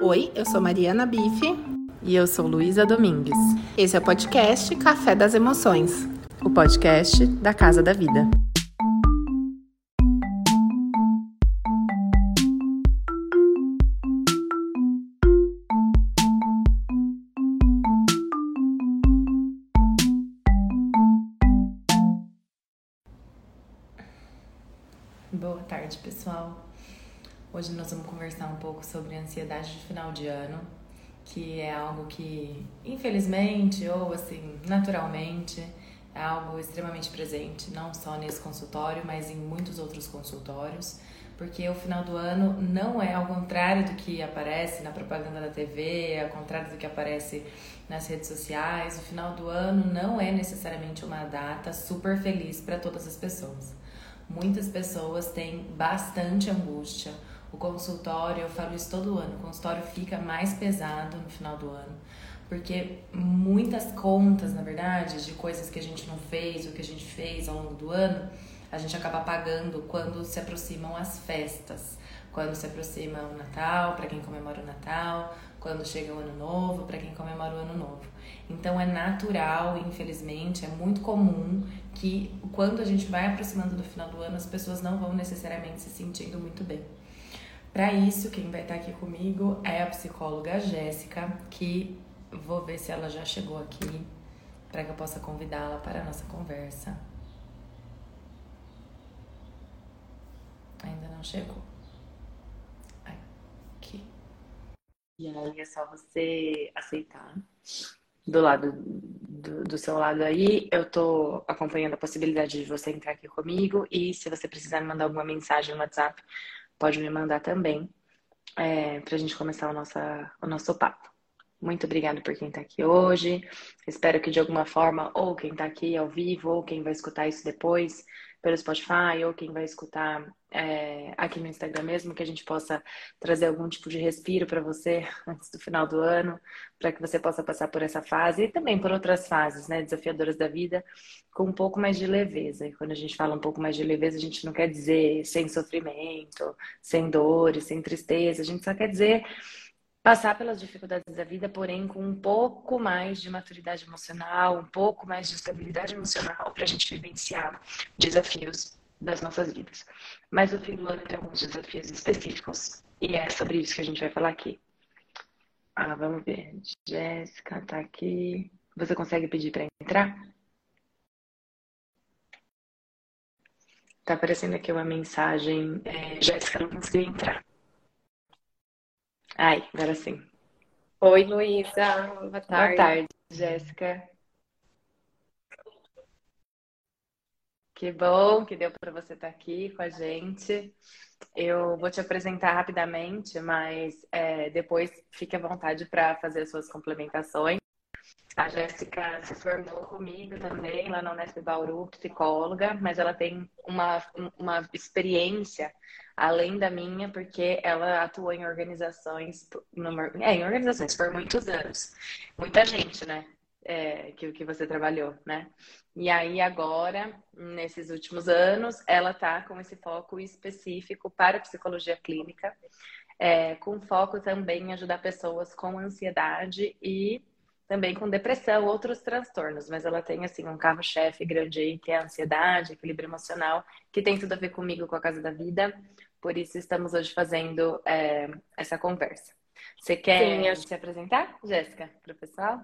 Oi, eu sou Mariana Bife. E eu sou Luísa Domingues. Esse é o podcast Café das Emoções o podcast da Casa da Vida. Boa tarde, pessoal. Hoje nós vamos conversar um pouco sobre ansiedade de final de ano, que é algo que, infelizmente ou assim, naturalmente, é algo extremamente presente, não só nesse consultório, mas em muitos outros consultórios, porque o final do ano não é ao contrário do que aparece na propaganda da TV, ao contrário do que aparece nas redes sociais, o final do ano não é necessariamente uma data super feliz para todas as pessoas. Muitas pessoas têm bastante angústia, o consultório, eu falo isso todo ano, o consultório fica mais pesado no final do ano, porque muitas contas, na verdade, de coisas que a gente não fez, o que a gente fez ao longo do ano, a gente acaba pagando quando se aproximam as festas, quando se aproxima o Natal, para quem comemora o Natal, quando chega o Ano Novo, para quem comemora o Ano Novo. Então é natural, infelizmente, é muito comum que quando a gente vai aproximando do final do ano, as pessoas não vão necessariamente se sentindo muito bem. Para isso, quem vai estar aqui comigo é a psicóloga Jéssica, que vou ver se ela já chegou aqui para que eu possa convidá-la para a nossa conversa. Ainda não chegou. Aqui. E aí é só você aceitar. Do lado do, do, seu lado aí, eu tô acompanhando a possibilidade de você entrar aqui comigo e se você precisar me mandar alguma mensagem no WhatsApp, pode me mandar também, é, para a gente começar o, nossa, o nosso papo. Muito obrigada por quem está aqui hoje. Espero que de alguma forma, ou quem está aqui ao vivo, ou quem vai escutar isso depois pelo Spotify, ou quem vai escutar é, aqui no Instagram mesmo, que a gente possa trazer algum tipo de respiro para você antes do final do ano, para que você possa passar por essa fase e também por outras fases, né, desafiadoras da vida, com um pouco mais de leveza. E quando a gente fala um pouco mais de leveza, a gente não quer dizer sem sofrimento, sem dores, sem tristeza, a gente só quer dizer passar pelas dificuldades da vida, porém com um pouco mais de maturidade emocional, um pouco mais de estabilidade emocional para a gente vivenciar desafios das nossas vidas. Mas o fim do ano tem alguns desafios específicos e é sobre isso que a gente vai falar aqui. Ah, vamos ver. Jéssica tá aqui. Você consegue pedir para entrar? Tá aparecendo aqui uma mensagem. É, Jéssica não conseguiu entrar. Ai, agora sim. Oi, Luísa. Boa tarde. Boa tarde, Jéssica. Que bom que deu para você estar tá aqui com a gente. Eu vou te apresentar rapidamente, mas é, depois fique à vontade para fazer as suas complementações. A Jéssica se formou comigo também lá na Unesp Bauru, psicóloga, mas ela tem uma, uma experiência além da minha, porque ela atuou em organizações, numa, é, em organizações por muitos anos. Muita gente, né? É, que, que você trabalhou, né? E aí agora, nesses últimos anos, ela tá com esse foco específico para psicologia clínica, é, com foco também em ajudar pessoas com ansiedade e também com depressão, outros transtornos, mas ela tem assim um carro-chefe grande aí, que é a ansiedade, equilíbrio emocional, que tem tudo a ver comigo, com a Casa da Vida. Por isso estamos hoje fazendo é, essa conversa. Você quer Sim, acho... se apresentar, Jéssica, para o pessoal?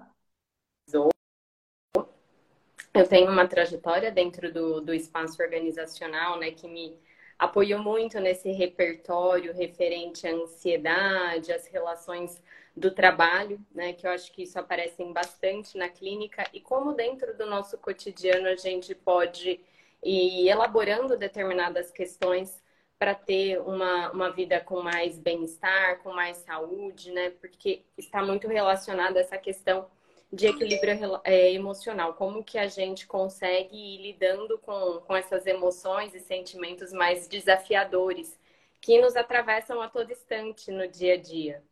Eu tenho uma trajetória dentro do, do espaço organizacional, né, que me apoiou muito nesse repertório referente à ansiedade, às relações do trabalho, né, que eu acho que isso aparece bastante na clínica e como dentro do nosso cotidiano a gente pode ir elaborando determinadas questões para ter uma, uma vida com mais bem-estar, com mais saúde, né? Porque está muito relacionada essa questão de equilíbrio é, emocional. Como que a gente consegue ir lidando com, com essas emoções e sentimentos mais desafiadores que nos atravessam a todo instante no dia a dia.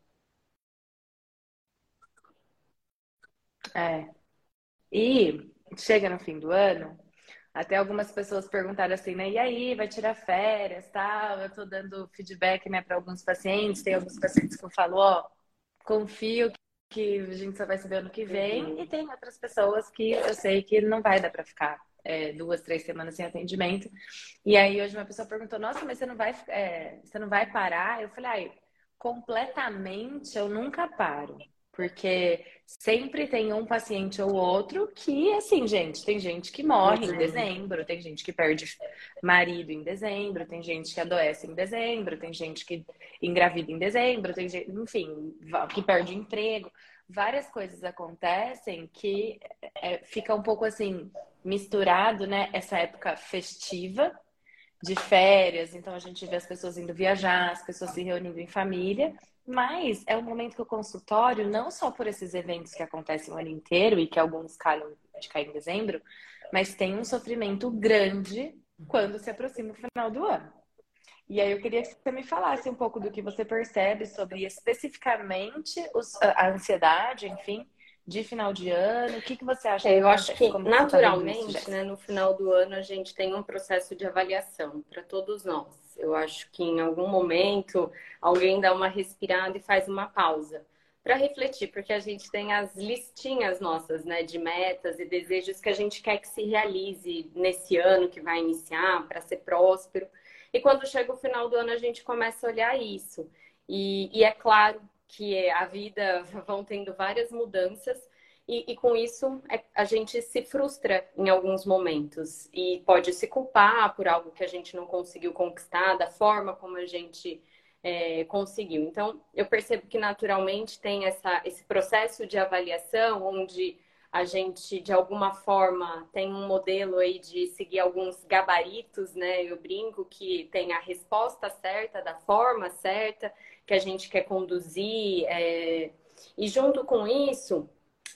É. E chega no fim do ano, até algumas pessoas perguntaram assim, né? E aí, vai tirar férias, tal? Eu tô dando feedback, né, para alguns pacientes. Tem alguns pacientes que eu falo, ó, confio que a gente só vai saber ano que vem, uhum. e tem outras pessoas que eu sei que não vai dar para ficar é, duas, três semanas sem atendimento. E aí hoje uma pessoa perguntou, nossa, mas você não vai, é, você não vai parar? Eu falei, ah, completamente eu nunca paro. Porque sempre tem um paciente ou outro que, assim, gente, tem gente que morre em dezembro, tem gente que perde marido em dezembro, tem gente que adoece em dezembro, tem gente que engravida em dezembro, tem gente, enfim, que perde emprego. Várias coisas acontecem que é, fica um pouco assim, misturado, né? Essa época festiva de férias, então a gente vê as pessoas indo viajar, as pessoas se reunindo em família, mas é um momento que o consultório, não só por esses eventos que acontecem o ano inteiro e que alguns calham de cair em dezembro, mas tem um sofrimento grande quando se aproxima o final do ano. E aí eu queria que você me falasse um pouco do que você percebe sobre especificamente os, a ansiedade, enfim, de final de ano? O que, que você acha? É, eu acho que tá naturalmente, tá né, no final do ano a gente tem um processo de avaliação para todos nós. Eu acho que em algum momento alguém dá uma respirada e faz uma pausa para refletir, porque a gente tem as listinhas nossas, né, de metas e desejos que a gente quer que se realize nesse ano que vai iniciar para ser próspero. E quando chega o final do ano a gente começa a olhar isso. E, e é claro que a vida vão tendo várias mudanças e, e, com isso é, a gente se frustra em alguns momentos e pode se culpar por algo que a gente não conseguiu conquistar da forma como a gente é, conseguiu. Então eu percebo que naturalmente tem essa, esse processo de avaliação onde a gente de alguma forma tem um modelo aí de seguir alguns gabaritos, né? Eu brinco que tem a resposta certa, da forma certa que a gente quer conduzir. É... E junto com isso,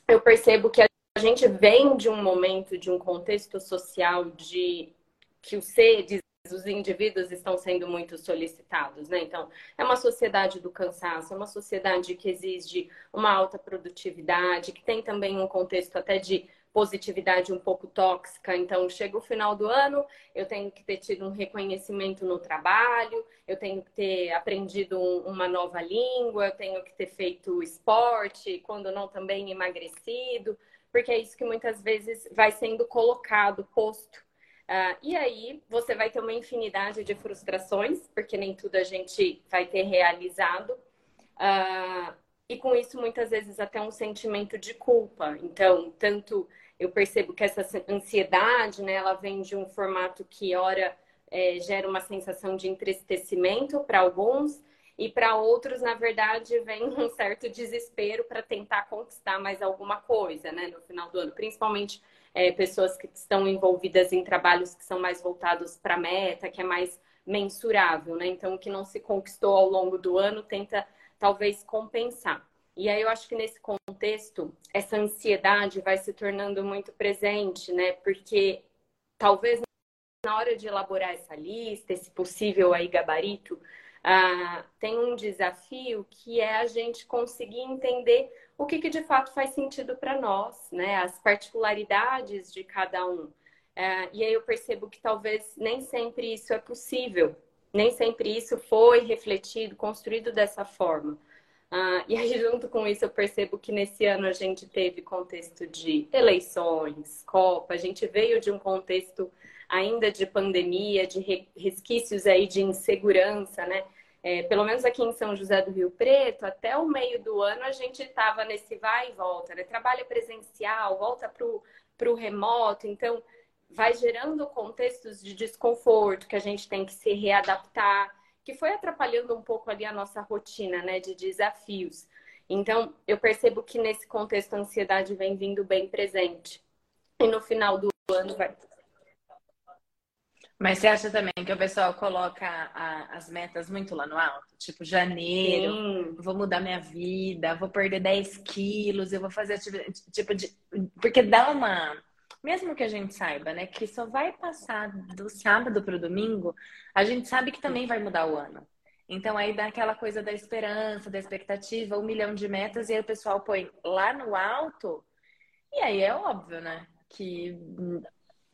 eu percebo que a gente vem de um momento, de um contexto social de que os seres, os indivíduos estão sendo muito solicitados, né? Então, é uma sociedade do cansaço, é uma sociedade que exige uma alta produtividade, que tem também um contexto até de positividade um pouco tóxica. Então, chega o final do ano, eu tenho que ter tido um reconhecimento no trabalho, eu tenho que ter aprendido uma nova língua, eu tenho que ter feito esporte, quando não também emagrecido, porque é isso que muitas vezes vai sendo colocado, posto. Uh, e aí você vai ter uma infinidade de frustrações, porque nem tudo a gente vai ter realizado. Uh, e com isso, muitas vezes, até um sentimento de culpa. Então, tanto eu percebo que essa ansiedade, né, ela vem de um formato que, ora, é, gera uma sensação de entristecimento para alguns, e para outros, na verdade, vem um certo desespero para tentar conquistar mais alguma coisa, né, no final do ano. Principalmente é, pessoas que estão envolvidas em trabalhos que são mais voltados para a meta, que é mais mensurável, né? Então, o que não se conquistou ao longo do ano tenta talvez compensar. E aí eu acho que nesse contexto, essa ansiedade vai se tornando muito presente, né? Porque talvez na hora de elaborar essa lista, esse possível aí gabarito, ah, tem um desafio que é a gente conseguir entender o que, que de fato faz sentido para nós, né? As particularidades de cada um. Ah, e aí eu percebo que talvez nem sempre isso é possível, nem sempre isso foi refletido, construído dessa forma. Ah, e aí, junto com isso, eu percebo que nesse ano a gente teve contexto de eleições, Copa, a gente veio de um contexto ainda de pandemia, de resquícios aí de insegurança, né? É, pelo menos aqui em São José do Rio Preto, até o meio do ano a gente estava nesse vai e volta, né? Trabalho presencial, volta para o remoto, então vai gerando contextos de desconforto que a gente tem que se readaptar que foi atrapalhando um pouco ali a nossa rotina, né, de desafios. Então, eu percebo que nesse contexto a ansiedade vem vindo bem presente. E no final do ano vai. Mas você acha também que o pessoal coloca a, as metas muito lá no alto? Tipo, janeiro, Sim. vou mudar minha vida, vou perder 10 quilos, eu vou fazer tipo de. Porque dá uma mesmo que a gente saiba, né, que só vai passar do sábado para o domingo, a gente sabe que também vai mudar o ano. Então aí dá aquela coisa da esperança, da expectativa, um milhão de metas, e aí o pessoal põe lá no alto, e aí é óbvio, né? Que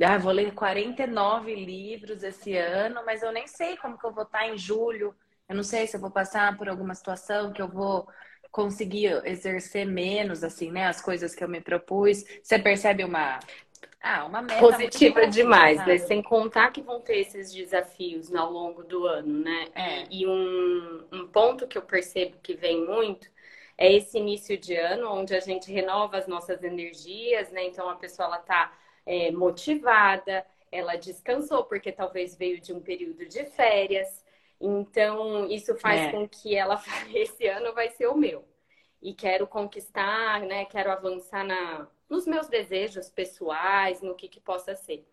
ah, vou ler 49 livros esse ano, mas eu nem sei como que eu vou estar em julho. Eu não sei se eu vou passar por alguma situação que eu vou conseguir exercer menos, assim, né? As coisas que eu me propus. Você percebe uma. Ah, uma meta positiva demais, né? Sem contar que vão ter esses desafios ao longo do ano, né? É. E um, um ponto que eu percebo que vem muito é esse início de ano, onde a gente renova as nossas energias, né? Então a pessoa ela tá é, motivada, ela descansou porque talvez veio de um período de férias. Então isso faz É. com que ela fale, esse ano vai ser o meu. E quero conquistar, né? Quero avançar na, nos meus desejos pessoais, no que que possa ser.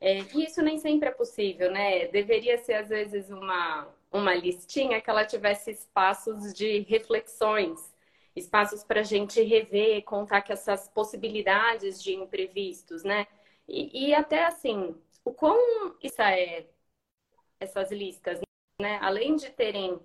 É, e isso nem sempre é possível, né? Deveria ser, às vezes, uma, uma listinha que ela tivesse espaços de reflexões, espaços para a gente rever, contar que essas possibilidades de imprevistos, né? E, e até assim, o quão isso é essas listas, né? Além de terem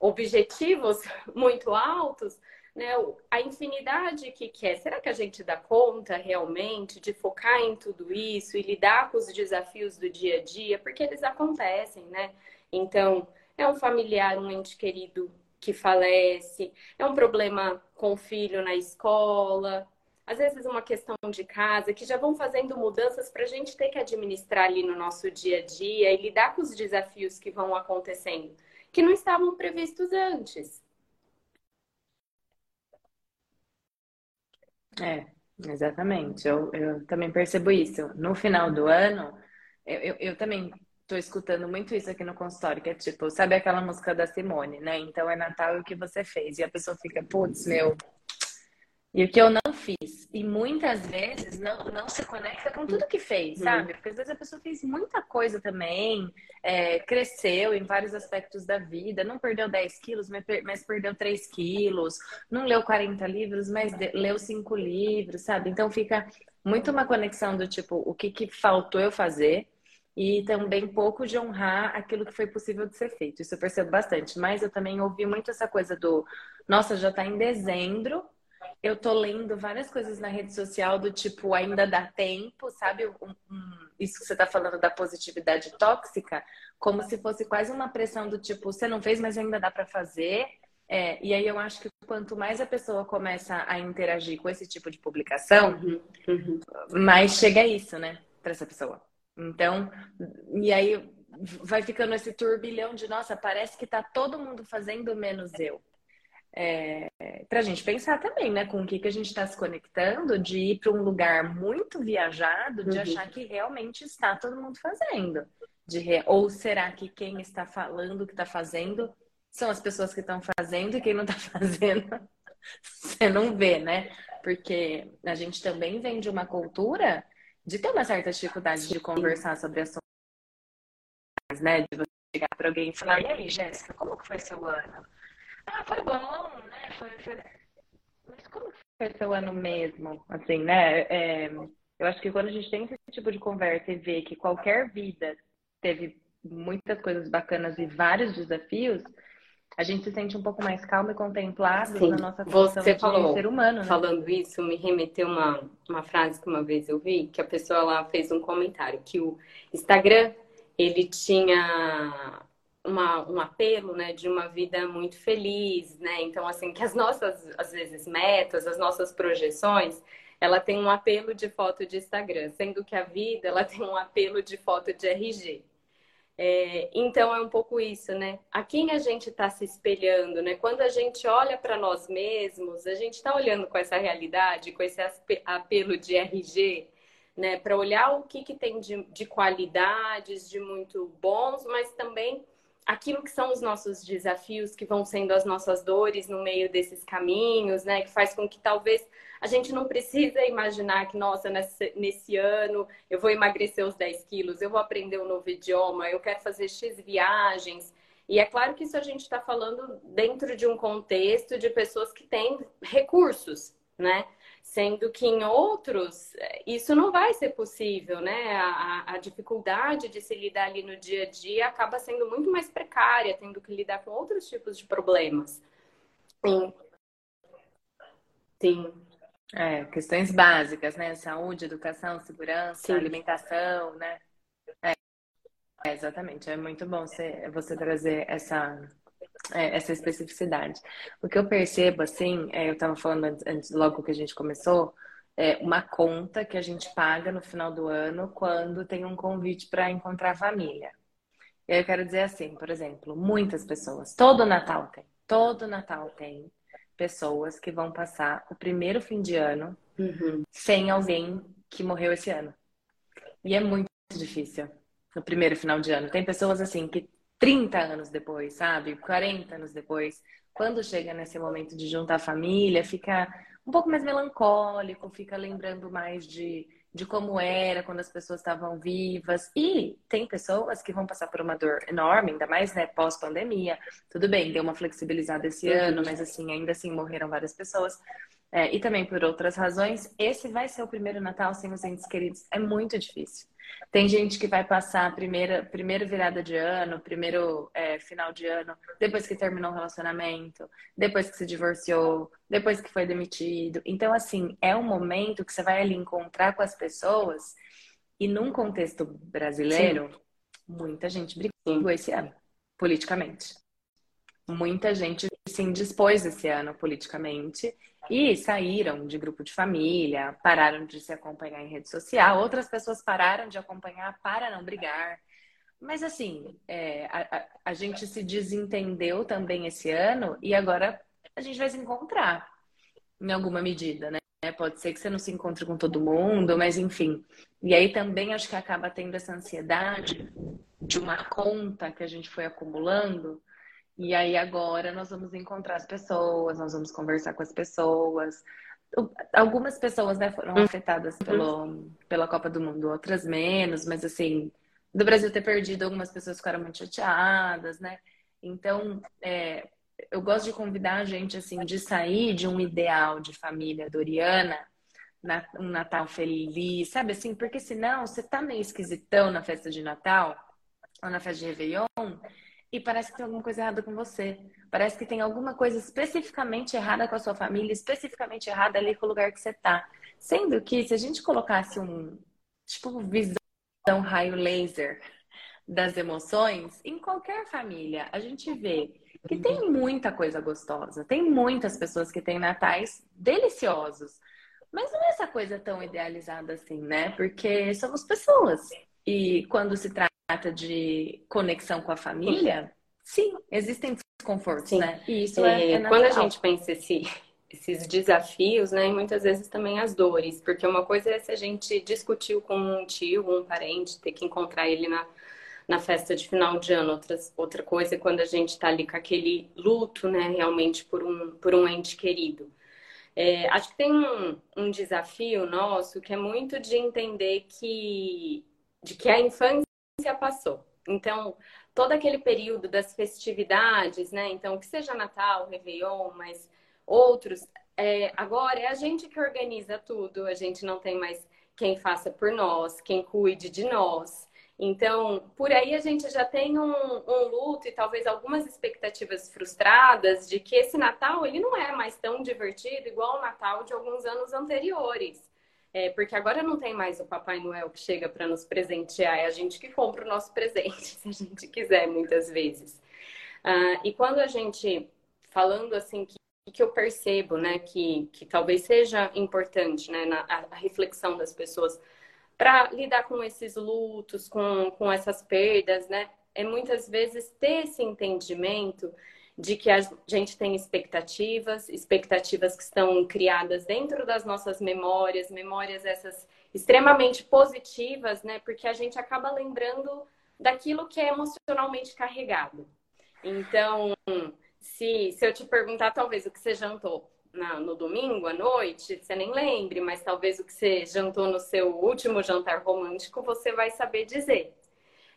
objetivos muito altos, né? A infinidade que quer. Será que a gente dá conta realmente de focar em tudo isso e lidar com os desafios do dia a dia? Porque eles acontecem, né? Então, é um familiar, um ente querido que falece, é um problema com o filho na escola, às vezes uma questão de casa, que já vão fazendo mudanças para a gente ter que administrar ali no nosso dia a dia e lidar com os desafios que vão acontecendo, que não estavam previstos antes. É, exatamente. Eu, eu também percebo isso. No final do ano, eu, eu, eu também tô escutando muito isso aqui no consultório, que é tipo, sabe aquela música da Simone, né? Então é Natal e o que você fez. E a pessoa fica, putz, meu. E o que eu não fiz. E muitas vezes não, não se conecta com tudo que fez, sabe? Porque às vezes a pessoa fez muita coisa também, é, cresceu em vários aspectos da vida, não perdeu 10 quilos, mas, per- mas perdeu 3 quilos, não leu 40 livros, mas leu 5 livros, sabe? Então fica muito uma conexão do tipo, o que, que faltou eu fazer e também pouco de honrar aquilo que foi possível de ser feito. Isso eu percebo bastante. Mas eu também ouvi muito essa coisa do, nossa, já tá em dezembro, eu tô lendo várias coisas na rede social do tipo, ainda dá tempo, sabe? Um- um- isso que você tá falando da positividade tóxica, como se fosse quase uma pressão do tipo, você não fez, mas ainda dá pra fazer. É, e aí eu acho que quanto mais a pessoa começa a interagir com esse tipo de publicação, Uhum, uhum. mais chega isso, né, pra essa pessoa. Então, e aí vai ficando esse turbilhão de, nossa, parece que tá todo mundo fazendo menos eu. É, pra gente pensar também, né, com o que, que a gente está se conectando, de ir para um lugar muito viajado, de Uhum. achar que realmente está todo mundo fazendo. De re- Ou será que quem está falando que está fazendo são as pessoas que estão fazendo e quem não está fazendo você não vê, né? Porque a gente também vem de uma cultura de ter uma certa dificuldade de conversar sobre assuntos, né? De você chegar para alguém e falar, e aí, Jéssica, como que foi seu ano? Ah, foi bom, né? Foi, foi... Mas como que foi seu ano mesmo? Assim, né? É, eu acho que quando a gente tem esse tipo de conversa e vê que qualquer vida teve muitas coisas bacanas e vários desafios, a gente se sente um pouco mais calmo e contemplado Sim. na nossa condição Você de falou, ser humano, né? Falando isso, me remeteu uma, uma frase que uma vez eu vi, que a pessoa lá fez um comentário, que o Instagram, ele tinha uma, um apelo, né, de uma vida muito feliz, né? Então, assim, que as nossas, às vezes, metas, as nossas projeções, ela tem um apelo de foto de Instagram, sendo que a vida, ela tem um apelo de foto de RG. É, então é um pouco isso, né? A quem a gente está se espelhando, né? Quando a gente olha para nós mesmos, a gente está olhando com essa realidade, com esse apelo de RG, né? Para olhar o que, que tem de, de qualidades, de muito bons, mas também aquilo que são os nossos desafios, que vão sendo as nossas dores no meio desses caminhos, né? Que faz com que talvez a gente não precisa imaginar que, nossa, nesse, nesse ano eu vou emagrecer os 10 quilos, eu vou aprender um novo idioma, eu quero fazer X viagens. E é claro que isso a gente está falando dentro de um contexto de pessoas que têm recursos, né? Sendo que em outros isso não vai ser possível, né? A, a dificuldade de se lidar ali no dia a dia acaba sendo muito mais precária, tendo que lidar com outros tipos de problemas. Sim. Sim. É, questões básicas, né? Saúde, educação, segurança, Sim. alimentação, né? É, é, exatamente. É muito bom você, você trazer essa, é, essa especificidade. O que eu percebo, assim, é, eu estava falando antes, logo que a gente começou, é uma conta que a gente paga no final do ano quando tem um convite para encontrar família. E aí eu quero dizer assim, por exemplo, muitas pessoas, todo Natal tem, todo Natal tem pessoas que vão passar o primeiro fim de ano uhum. sem alguém que morreu esse ano. E é muito difícil no primeiro final de ano. Tem pessoas assim que 30 anos depois, sabe? 40 anos depois, quando chega nesse momento de juntar a família, fica um pouco mais melancólico, fica lembrando mais de, de como era quando as pessoas estavam vivas. E tem pessoas que vão passar por uma dor enorme, ainda mais né, pós-pandemia. Tudo bem, deu uma flexibilizada esse uhum. ano, mas assim, ainda assim morreram várias pessoas. É, e também por outras razões, esse vai ser o primeiro Natal sem os entes queridos. É muito difícil. Tem gente que vai passar a primeira, primeira virada de ano, primeiro é, final de ano, depois que terminou o relacionamento, depois que se divorciou, depois que foi demitido. Então, assim, é um momento que você vai ali encontrar com as pessoas e num contexto brasileiro, Sim. muita gente brigou esse ano, politicamente. Muita gente se indispôs esse ano politicamente e saíram de grupo de família, pararam de se acompanhar em rede social, outras pessoas pararam de acompanhar para não brigar. Mas assim, é, a, a, gente se desentendeu também esse ano e agora a gente vai se encontrar em alguma medida, né? Pode ser que você não se encontre com todo mundo, mas enfim. E aí também acho que acaba tendo essa ansiedade de uma conta que a gente foi acumulando e aí agora nós vamos encontrar as pessoas, nós vamos conversar com as pessoas. Algumas pessoas né, foram afetadas uhum. pelo, pela Copa do Mundo, outras menos, mas assim, do Brasil ter perdido, algumas pessoas ficaram muito chateadas, né? Então, é, eu gosto de convidar a gente, assim, de sair de um ideal de família doriana, um Natal feliz, sabe assim? Porque senão você tá meio esquisitão na festa de Natal, ou na festa de Réveillon, e parece que tem alguma coisa errada com você. Parece que tem alguma coisa especificamente errada com a sua família, especificamente errada ali com o lugar que você está. Sendo que se a gente colocasse um tipo visão raio laser das emoções, em qualquer família, a gente vê que tem muita coisa gostosa, tem muitas pessoas que têm natais deliciosos. Mas não é essa coisa tão idealizada assim, né? Porque somos pessoas. E quando se trata trata de conexão com a família, sim, existem desconfortos, sim. né? E isso é, é, é Quando a gente pensa esse, esses desafios, né, e muitas vezes também as dores, porque uma coisa é se a gente discutiu com um tio, um parente, ter que encontrar ele na, na festa de final de ano, Outras, outra coisa é quando a gente está ali com aquele luto, né, realmente por um, por um ente querido. É, acho que tem um, um desafio nosso que é muito de entender que de que a infância passou. Então, todo aquele período das festividades, né? Então, que seja Natal, Réveillon, mas outros, é, agora é a gente que organiza tudo, a gente não tem mais quem faça por nós, quem cuide de nós. Então, por aí a gente já tem um, um, luto e talvez algumas expectativas frustradas de que esse Natal ele não é mais tão divertido igual o Natal de alguns anos anteriores. É, porque agora não tem mais o Papai Noel que chega para nos presentear, é a gente que compra o nosso presente, se a gente quiser, muitas vezes. Ah, e quando a gente, falando assim, que, que eu percebo, né, que, que talvez seja importante, né, na, a, reflexão das pessoas para lidar com esses lutos, com, com essas perdas, né, é muitas vezes ter esse entendimento de que a gente tem expectativas, expectativas que estão criadas dentro das nossas memórias, memórias essas extremamente positivas, né? Porque a gente acaba lembrando daquilo que é emocionalmente carregado. Então, se, se eu te perguntar talvez o que você jantou na, no domingo à noite, você nem lembre, mas talvez o que você jantou no seu último jantar romântico, você vai saber dizer.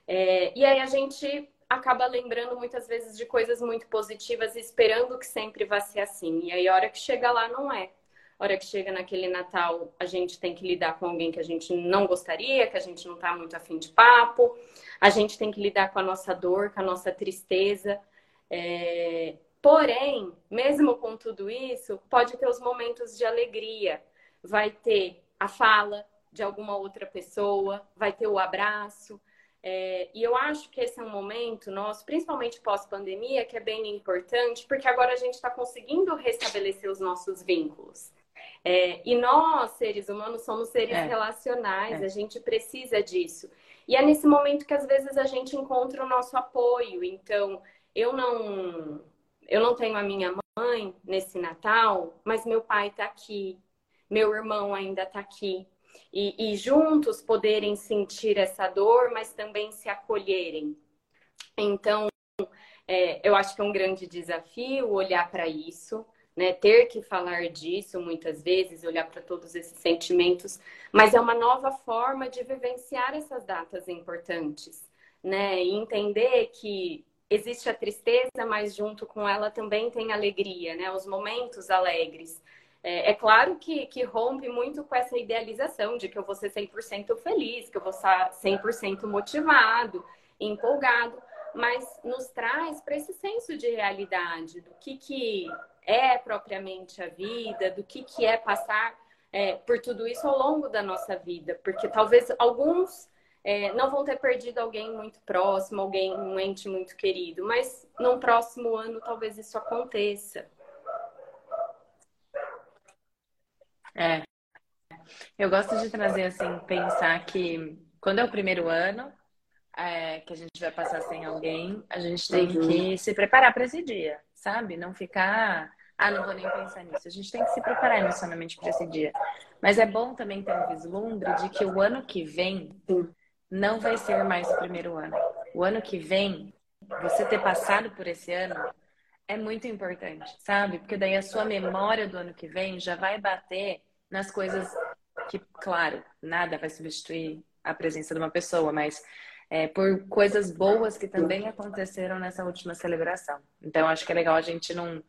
É, e aí a gente acaba lembrando muitas vezes de coisas muito positivas e esperando que sempre vá ser assim. E aí, a hora que chega lá, não é. A hora que chega naquele Natal, a gente tem que lidar com alguém que a gente não gostaria, que a gente não tá muito afim de papo. A gente tem que lidar com a nossa dor, com a nossa tristeza. É... Porém, mesmo com tudo isso, pode ter os momentos de alegria. Vai ter a fala de alguma outra pessoa, vai ter o abraço, É, e eu acho que esse é um momento nosso, principalmente pós-pandemia, que é bem importante, porque agora a gente está conseguindo restabelecer os nossos vínculos. É, e nós, seres humanos, somos seres é. relacionais, é. a gente precisa disso. E é nesse momento que às vezes a gente encontra o nosso apoio. Então, eu não, eu não tenho a minha mãe nesse Natal, mas meu pai está aqui, meu irmão ainda está aqui e, e juntos poderem sentir essa dor, mas também se acolherem. Então, é, eu acho que é um grande desafio olhar para isso, né? Ter que falar disso muitas vezes, olhar para todos esses sentimentos, mas é uma nova forma de vivenciar essas datas importantes, né? E entender que existe a tristeza, mas junto com ela também tem alegria, né? Os momentos alegres. É, é, claro que, que rompe muito com essa idealização de que eu vou ser 100% feliz, que eu vou estar 100% motivado, empolgado, mas nos traz para esse senso de realidade, do que, que é propriamente a vida, do que, que é passar é, por tudo isso ao longo da nossa vida, porque talvez alguns é, não vão ter perdido alguém muito próximo, alguém, um ente muito querido, mas num próximo ano talvez isso aconteça. É. Eu gosto de trazer assim, pensar que quando é o primeiro ano é, que a gente vai passar sem alguém, a gente tem uhum. que se preparar para esse dia, sabe? Não ficar, ah, não vou nem pensar nisso. A gente tem que se preparar emocionalmente para esse dia. Mas é bom também ter um vislumbre de que o ano que vem não vai ser mais o primeiro ano. O ano que vem, você ter passado por esse ano é muito importante, sabe? Porque daí a sua memória do ano que vem já vai bater nas coisas que, claro, nada vai substituir a presença de uma pessoa, mas é, por coisas boas que também aconteceram nessa última celebração. Então, acho que é legal a gente não,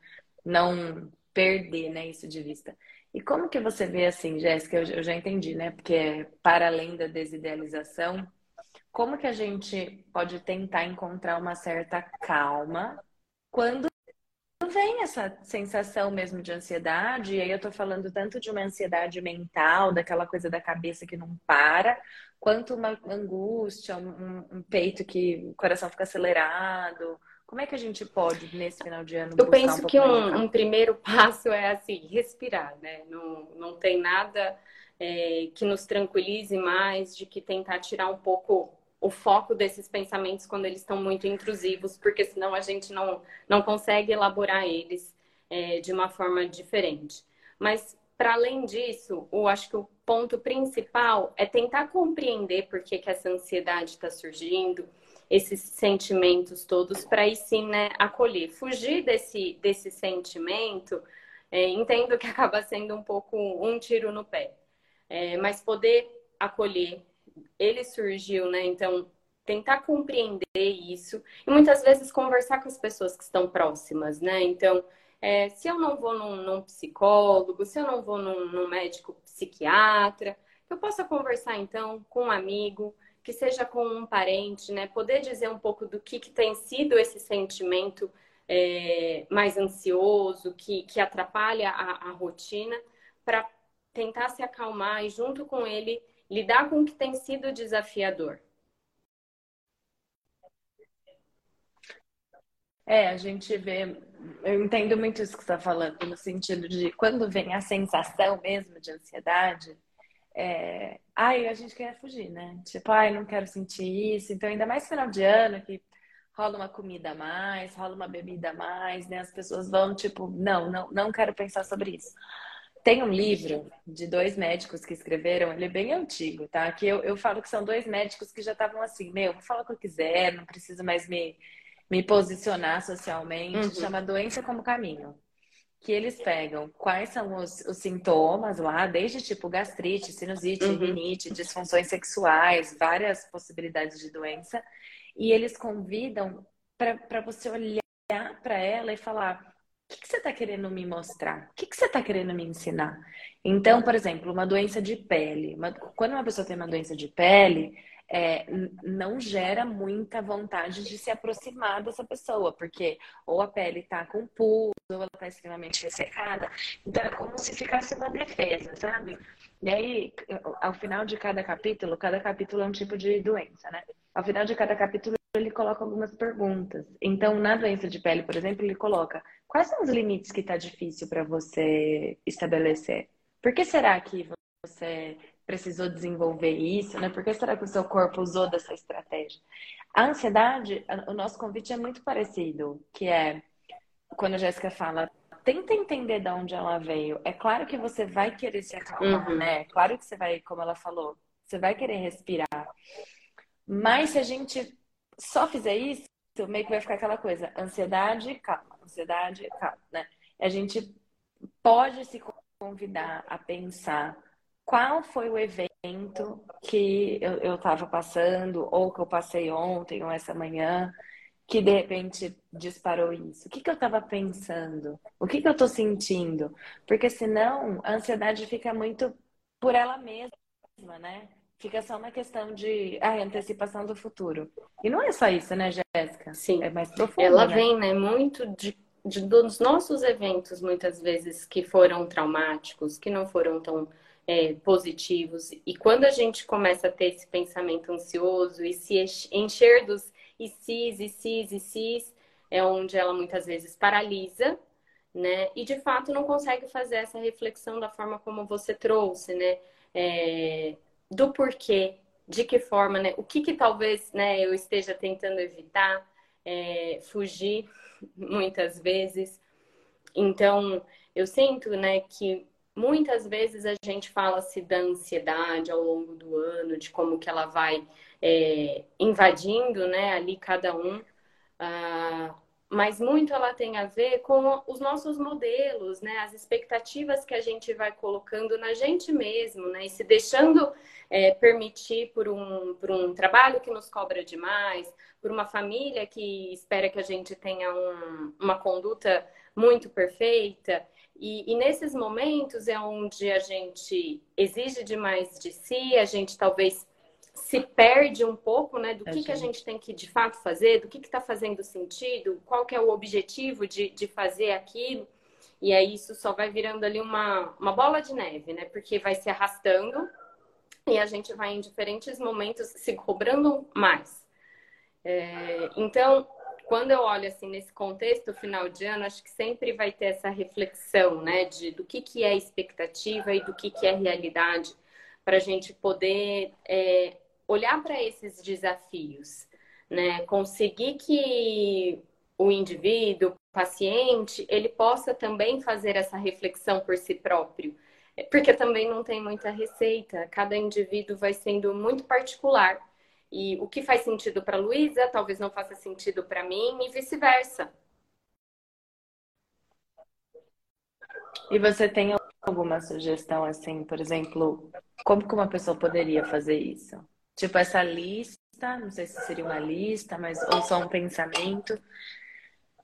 não perder né, isso de vista. E como que você vê assim, Jéssica? Eu, eu já entendi, né? Porque para além da desidealização, como que a gente pode tentar encontrar uma certa calma quando vem essa sensação mesmo de ansiedade, e aí eu tô falando tanto de uma ansiedade mental, daquela coisa da cabeça que não para, quanto uma angústia, um, um peito que o coração fica acelerado. Como é que a gente pode, nesse final de ano, Eu penso um que um, um, primeiro passo é assim, respirar, né? Não, não tem nada é, que nos tranquilize mais de que tentar tirar um pouco o foco desses pensamentos quando eles estão muito intrusivos, porque senão a gente não, não consegue elaborar eles é, de uma forma diferente. Mas, para além disso, eu acho que o ponto principal é tentar compreender por que, que essa ansiedade está surgindo, esses sentimentos todos, para aí sim né, acolher. Fugir desse, desse sentimento, é, entendo que acaba sendo um pouco um tiro no pé, é, mas poder acolher, ele surgiu, né? Então, tentar compreender isso e muitas vezes conversar com as pessoas que estão próximas, né? Então, é, se eu não vou num, num, psicólogo, se eu não vou num, num médico psiquiatra, eu possa conversar então com um amigo, que seja com um parente, né? Poder dizer um pouco do que, que tem sido esse sentimento é, mais ansioso, que, que atrapalha a, a rotina, para tentar se acalmar e junto com ele lidar com o que tem sido desafiador? É, a gente vê, eu entendo muito isso que você está falando, no sentido de quando vem a sensação mesmo de ansiedade, é, ai, a gente quer fugir, né? Tipo, ai, não quero sentir isso. Então, ainda mais final de ano, que rola uma comida a mais, rola uma bebida a mais, né? As pessoas vão, tipo, não, não, não quero pensar sobre isso. Tem um livro de dois médicos que escreveram, ele é bem antigo, tá? Que eu, eu falo que são dois médicos que já estavam assim, meu, vou falar o que eu quiser, não preciso mais me, me posicionar socialmente. Uhum. Chama Doença como Caminho. Que eles pegam quais são os, os sintomas lá, desde tipo gastrite, sinusite, uhum. rinite, disfunções sexuais, várias possibilidades de doença, e eles convidam para você olhar para ela e falar o que, que você está querendo me mostrar? O que, que você está querendo me ensinar? Então, por exemplo, uma doença de pele. Uma, quando uma pessoa tem uma doença de pele, é, não gera muita vontade de se aproximar dessa pessoa, porque ou a pele está com pus, ou ela está extremamente ressecada. Então, é como se ficasse uma defesa, sabe? E aí, ao final de cada capítulo, cada capítulo é um tipo de doença, né? Ao final de cada capítulo, ele coloca algumas perguntas. Então, na doença de pele, por exemplo, ele coloca quais são os limites que está difícil para você estabelecer? Por que será que você precisou desenvolver isso, né? Por que será que o seu corpo usou dessa estratégia? A ansiedade, o nosso convite é muito parecido, que é quando a Jéssica fala, tenta entender de onde ela veio. É claro que você vai querer se acalmar, uhum. né? É claro que você vai, como ela falou, você vai querer respirar. Mas se a gente só fizer isso, meio que vai ficar aquela coisa, ansiedade, calma, ansiedade, calma, né? A gente pode se convidar a pensar qual foi o evento que eu estava passando, ou que eu passei ontem, ou essa manhã, que de repente disparou isso? O que, que eu estava pensando? O que, que eu estou sentindo? Porque senão a ansiedade fica muito por ela mesma, né? Fica só uma questão de ah, antecipação do futuro. E não é só isso, né, Jéssica? Sim. É mais profundo. Ela né? vem, né, muito de, de, dos nossos eventos, muitas vezes, que foram traumáticos, que não foram tão é, positivos. E quando a gente começa a ter esse pensamento ansioso e se encher dos e cis, e cis, e cis, é onde ela muitas vezes paralisa, né? E de fato não consegue fazer essa reflexão da forma como você trouxe, né? É, do porquê, de que forma, né? O que que talvez, né, eu esteja tentando evitar, é, fugir muitas vezes. Então, eu sinto, né, que Muitas vezes a gente fala-se da ansiedade ao longo do ano, de como que ela vai é, invadindo, né, ali cada um. Ah, mas muito ela tem a ver com os nossos modelos, né, as expectativas que a gente vai colocando na gente mesmo, né, e se deixando é, permitir por um, por um trabalho que nos cobra demais, por uma família que espera que a gente tenha um, uma conduta muito perfeita. E, e, nesses momentos é onde a gente exige demais de si, a gente talvez se perde um pouco, né, do que, gente. que a gente tem que de fato fazer, do que está fazendo sentido, qual que é o objetivo de, de fazer aquilo. E aí isso só vai virando ali uma, uma bola de neve, né? Porque vai se arrastando e a gente vai em diferentes momentos se cobrando mais. É, então, quando eu olho assim nesse contexto final de ano, acho que sempre vai ter essa reflexão, né, de do que, que é expectativa e do que, que é realidade, para a gente poder é, olhar para esses desafios, né, conseguir que o indivíduo, o paciente, ele possa também fazer essa reflexão por si próprio, porque também não tem muita receita, cada indivíduo vai sendo muito particular. E o que faz sentido para Luísa talvez não faça sentido para mim e vice-versa. E você tem alguma sugestão assim, por exemplo, como que uma pessoa poderia fazer isso? Tipo essa lista, não sei se seria uma lista, mas ou só um pensamento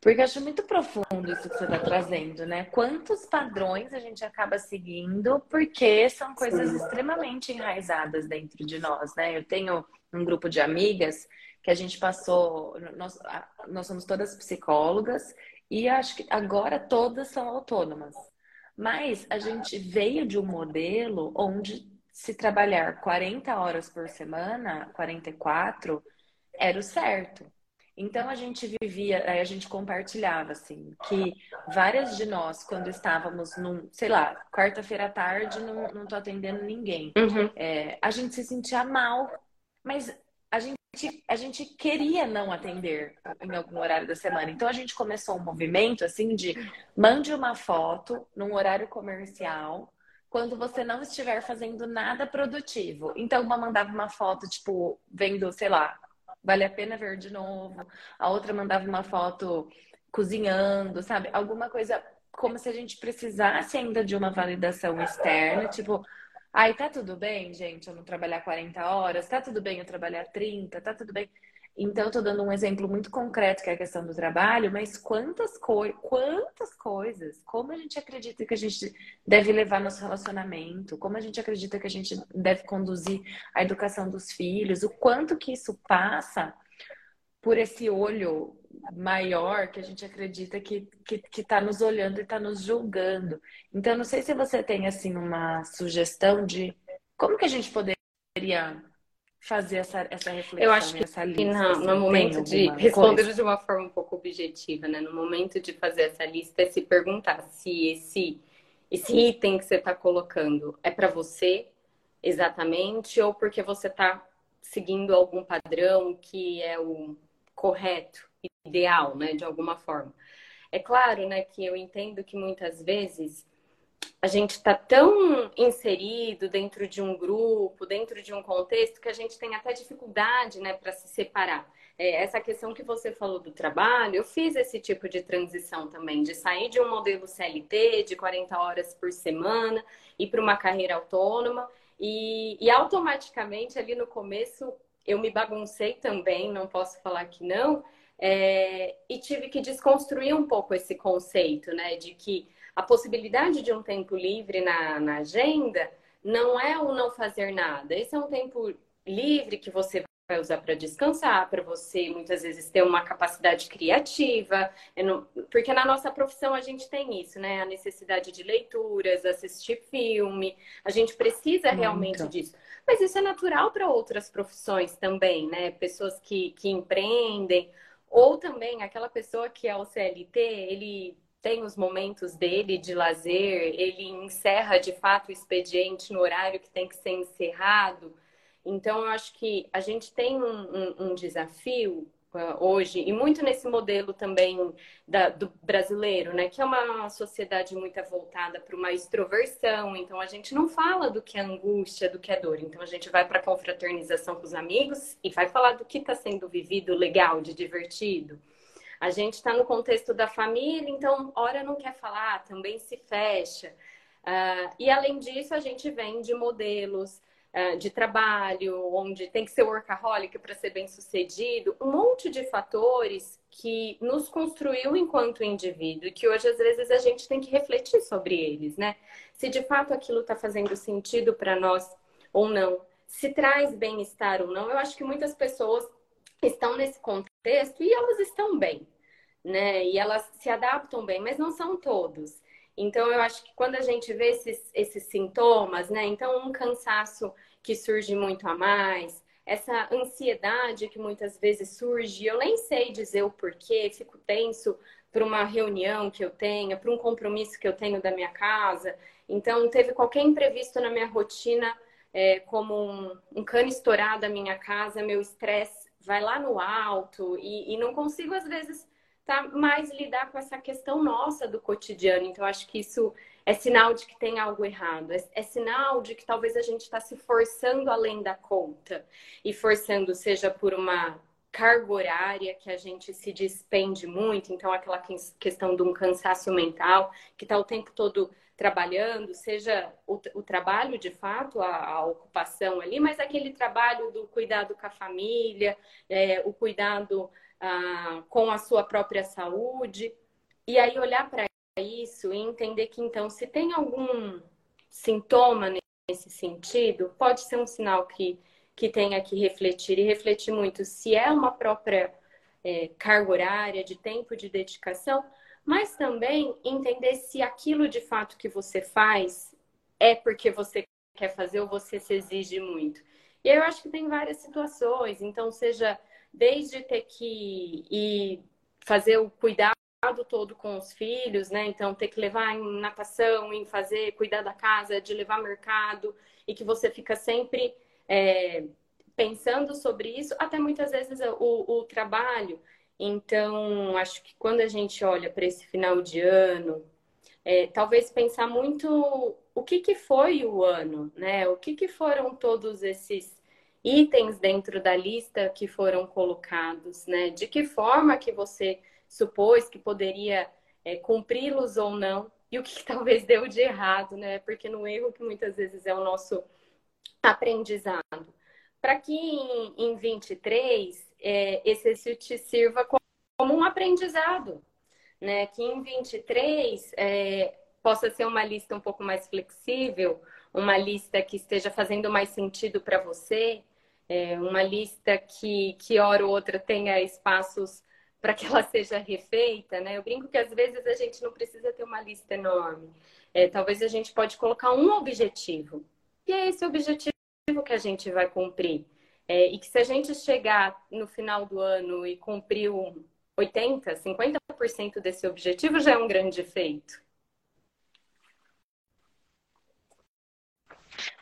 porque eu acho muito profundo isso que você está trazendo, né? Quantos padrões a gente acaba seguindo porque são coisas Sim. extremamente enraizadas dentro de nós, né? Eu tenho um grupo de amigas que a gente passou. Nós, nós somos todas psicólogas e acho que agora todas são autônomas. Mas a gente veio de um modelo onde se trabalhar 40 horas por semana, 44, era o certo. Então a gente vivia, a gente compartilhava assim, que várias de nós, quando estávamos num, sei lá, quarta-feira à tarde, não, não tô atendendo ninguém, uhum. é, a gente se sentia mal, mas a gente, a gente queria não atender em algum horário da semana. Então a gente começou um movimento assim de mande uma foto num horário comercial quando você não estiver fazendo nada produtivo. Então, uma mandava uma foto, tipo, vendo, sei lá, vale a pena ver de novo. A outra mandava uma foto cozinhando, sabe? Alguma coisa como se a gente precisasse ainda de uma validação externa, tipo, ai, tá tudo bem, gente, eu não trabalhar 40 horas, tá tudo bem eu trabalhar 30, tá tudo bem. Então, eu tô dando um exemplo muito concreto, que é a questão do trabalho, mas quantas, co quantas coisas, como a gente acredita que a gente deve levar nosso relacionamento, como a gente acredita que a gente deve conduzir a educação dos filhos, o quanto que isso passa por esse olho maior que a gente acredita que está tá nos olhando e está nos julgando. Então, não sei se você tem, assim, uma sugestão de como que a gente poderia fazer essa, essa reflexão? Eu acho que essa lista, no, assim, no momento de responder de uma forma um pouco objetiva, né? No momento de fazer essa lista é se perguntar se esse, esse item que você está colocando é para você exatamente ou porque você está seguindo algum padrão que é o correto, ideal, né? De alguma forma. É claro, né, que eu entendo que muitas vezes a gente está tão inserido dentro de um grupo, dentro de um contexto, que a gente tem até dificuldade né, para se separar. É, essa questão que você falou do trabalho, eu fiz esse tipo de transição também, de sair de um modelo CLT de 40 horas por semana e para uma carreira autônoma. E, e automaticamente ali no começo eu me baguncei também, não posso falar que não, é, e tive que desconstruir um pouco esse conceito, né, de que a possibilidade de um tempo livre na, na agenda não é o não fazer nada. Esse é um tempo livre que você vai usar para descansar, para você muitas vezes ter uma capacidade criativa, porque na nossa profissão a gente tem isso, né? A necessidade de leituras, assistir filme, a gente precisa realmente disso. Mas isso é natural para outras profissões também, né? Pessoas que, que empreendem, ou também aquela pessoa que é o CLT, ele tem os momentos dele de lazer, ele encerra de fato o expediente no horário que tem que ser encerrado. Então, eu acho que a gente tem um, um, um desafio hoje, e muito nesse modelo também da, do brasileiro, né? Que é uma sociedade muito voltada para uma extroversão. Então, a gente não fala do que é angústia, do que é dor. Então, a gente vai para a confraternização com os amigos e vai falar do que está sendo vivido legal, de divertido. A gente está no contexto da família, então, hora não quer falar, também se fecha. Uh, e além disso, a gente vem de modelos de trabalho, onde tem que ser workaholic para ser bem sucedido, um monte de fatores que nos construiu enquanto indivíduo e que hoje, às vezes, a gente tem que refletir sobre eles, né? Se de fato aquilo está fazendo sentido para nós ou não, se traz bem-estar ou não. Eu acho que muitas pessoas estão nesse contexto e elas estão bem, né? E elas se adaptam bem, mas não são todos. Então, eu acho que quando a gente vê esses, esses sintomas, né? Então, um cansaço que surge muito a mais, essa ansiedade que muitas vezes surge, eu nem sei dizer o porquê, fico tenso para uma reunião que eu tenha, para um compromisso que eu tenho da minha casa. Então, teve qualquer imprevisto na minha rotina, é, como um, um cano estourado da minha casa, meu estresse vai lá no alto e, e não consigo, às vezes, tá, mais lidar com essa questão nossa do cotidiano. Então, acho que isso é sinal de que tem algo errado. É, é sinal de que talvez a gente está se forçando além da conta. E forçando, seja por uma carga horária que a gente se despende muito, então aquela questão de um cansaço mental que está o tempo todo trabalhando, seja o, o trabalho de fato, a, a, ocupação ali, mas aquele trabalho do cuidado com a família, é, o cuidado ah, com a sua própria saúde. E aí olhar para isso e entender que então, se tem algum sintoma nesse sentido, pode ser um sinal que, que tenha que refletir e refletir muito se é uma própria é, carga horária de tempo de dedicação mas também entender se aquilo de fato que você faz é porque você quer fazer ou você se exige muito. E eu acho que tem várias situações, então seja desde ter que ir fazer o cuidado todo com os filhos, né? Então ter que levar em natação, em fazer, cuidar da casa, de levar mercado, e que você fica sempre é, pensando sobre isso, até muitas vezes o, o trabalho então, acho que quando a gente olha para esse final de ano, é, talvez pensar muito o que, que foi o ano, né? O que, que foram todos esses itens dentro da lista que foram colocados, né? De que forma que você supôs que poderia é, cumpri-los ou não, e o que, talvez deu de errado, né? Porque no erro que muitas vezes é o nosso aprendizado. Para que em, em 23 é, esse exercício te sirva como um aprendizado, né? Que em 23 é, possa ser uma lista um pouco mais flexível, uma lista que esteja fazendo mais sentido para você, é, uma lista que, que hora ou outra tenha espaços para que ela seja refeita, né? Eu brinco que às vezes a gente não precisa ter uma lista enorme. É, talvez a gente pode colocar um objetivo. E é esse objetivo que a gente vai cumprir. É, e que se a gente chegar no final do ano e cumprir 80%, 50% desse objetivo, já é um grande feito.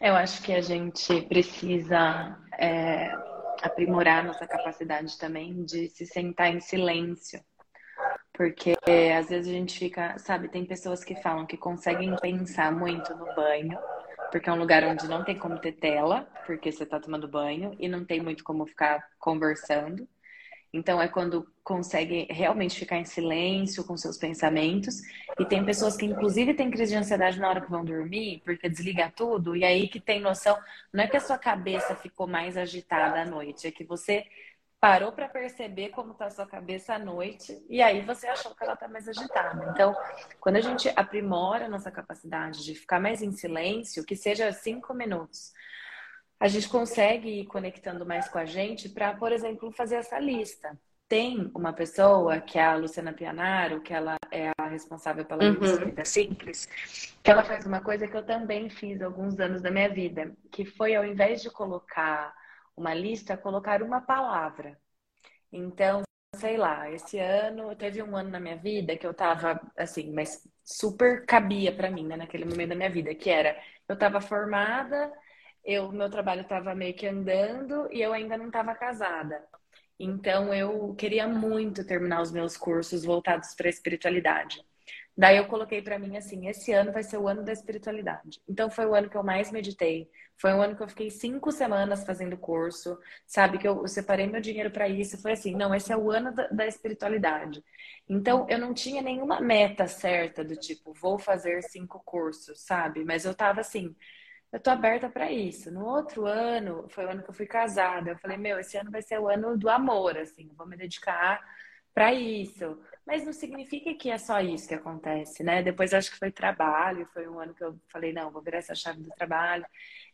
Eu acho que a gente precisa é, aprimorar nossa capacidade também de se sentar em silêncio. Porque às vezes a gente fica, sabe, tem pessoas que falam que conseguem pensar muito no banho, porque é um lugar onde não tem como ter tela, porque você está tomando banho, e não tem muito como ficar conversando. Então é quando consegue realmente ficar em silêncio com seus pensamentos. E tem pessoas que inclusive têm crise de ansiedade na hora que vão dormir, porque desliga tudo, e aí que tem noção, não é que a sua cabeça ficou mais agitada à noite, é que você parou para perceber como está a sua cabeça à noite e aí você achou que ela está mais agitada. Então, quando a gente aprimora a nossa capacidade de ficar mais em silêncio, que seja cinco minutos, a gente consegue ir conectando mais com a gente para, por exemplo, fazer essa lista. Tem uma pessoa, que é a Luciana Pianaro, que ela é a responsável pela uhum. Vida Simples, que ela faz uma coisa que eu também fiz alguns anos da minha vida, que foi ao invés de colocar uma lista, colocar uma palavra. Então, sei lá, esse ano, teve um ano na minha vida que eu tava, assim, mas super cabia para mim, né, naquele momento da minha vida, que era, eu tava formada, eu, meu trabalho estava meio que andando e eu ainda não estava casada. Então eu queria muito terminar os meus cursos voltados para a espiritualidade. Daí eu coloquei para mim assim, esse ano vai ser o ano da espiritualidade. Então foi o ano que eu mais meditei. Foi um ano que eu fiquei cinco semanas fazendo curso, sabe? Que eu, eu separei meu dinheiro para isso. Foi assim, não, esse é o ano da, da, espiritualidade. Então eu não tinha nenhuma meta certa do tipo, vou fazer cinco cursos, sabe? Mas eu tava assim, eu tô aberta para isso. No outro ano, foi o ano que eu fui casada. Eu falei, meu, esse ano vai ser o ano do amor, assim, vou me dedicar para isso. Mas não significa que é só isso que acontece, né? Depois acho que foi trabalho, foi um ano que eu falei, não, vou virar essa chave do trabalho.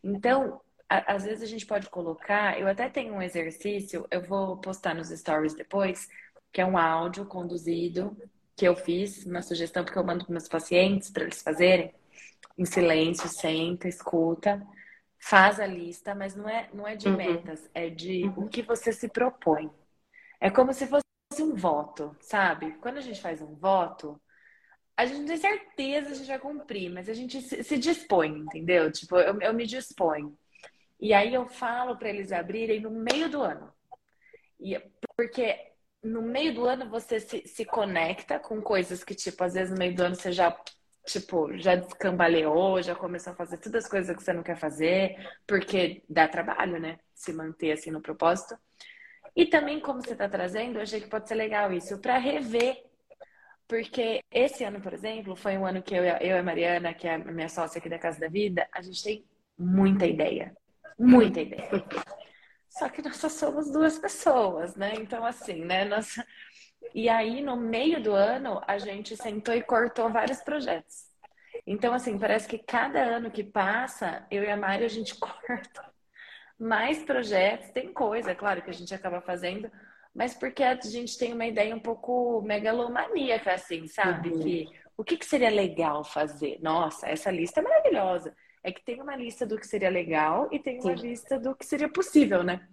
Então, a, às vezes a gente pode colocar, eu até tenho um exercício, eu vou postar nos stories depois, que é um áudio conduzido que eu fiz, uma sugestão porque eu mando para meus pacientes para eles fazerem em silêncio, senta, escuta, faz a lista, mas não é, não é de uhum. metas, é de uhum. o que você se propõe. É como se fosse um voto, sabe? Quando a gente faz um voto, a gente não tem certeza que a gente vai cumprir, mas a gente se, se dispõe, entendeu? Tipo, eu, eu me disponho. E aí eu falo para eles abrirem no meio do ano. E, porque no meio do ano você se, se conecta com coisas que, tipo, às vezes no meio do ano você já tipo, já descambaleou, já começou a fazer todas as coisas que você não quer fazer, porque dá trabalho, né? Se manter assim no propósito. E também, como você está trazendo, eu achei que pode ser legal isso, para rever. Porque esse ano, por exemplo, foi um ano que eu, eu e a Mariana, que é a minha sócia aqui da Casa da Vida, a gente tem muita ideia. Muita ideia. Só que nós só somos duas pessoas, né? Então, assim, né? Nossa, e aí, no meio do ano, a gente sentou e cortou vários projetos. Então, assim, parece que cada ano que passa, eu e a Mari, a gente corta mais projetos. Tem coisa, claro, que a gente acaba fazendo, mas porque a gente tem uma ideia um pouco megalomaníaca, assim, sabe? Uhum. Que o que, que seria legal fazer? Nossa, essa lista é maravilhosa. É que tem uma lista do que seria legal e tem uma Sim. lista do que seria possível, né?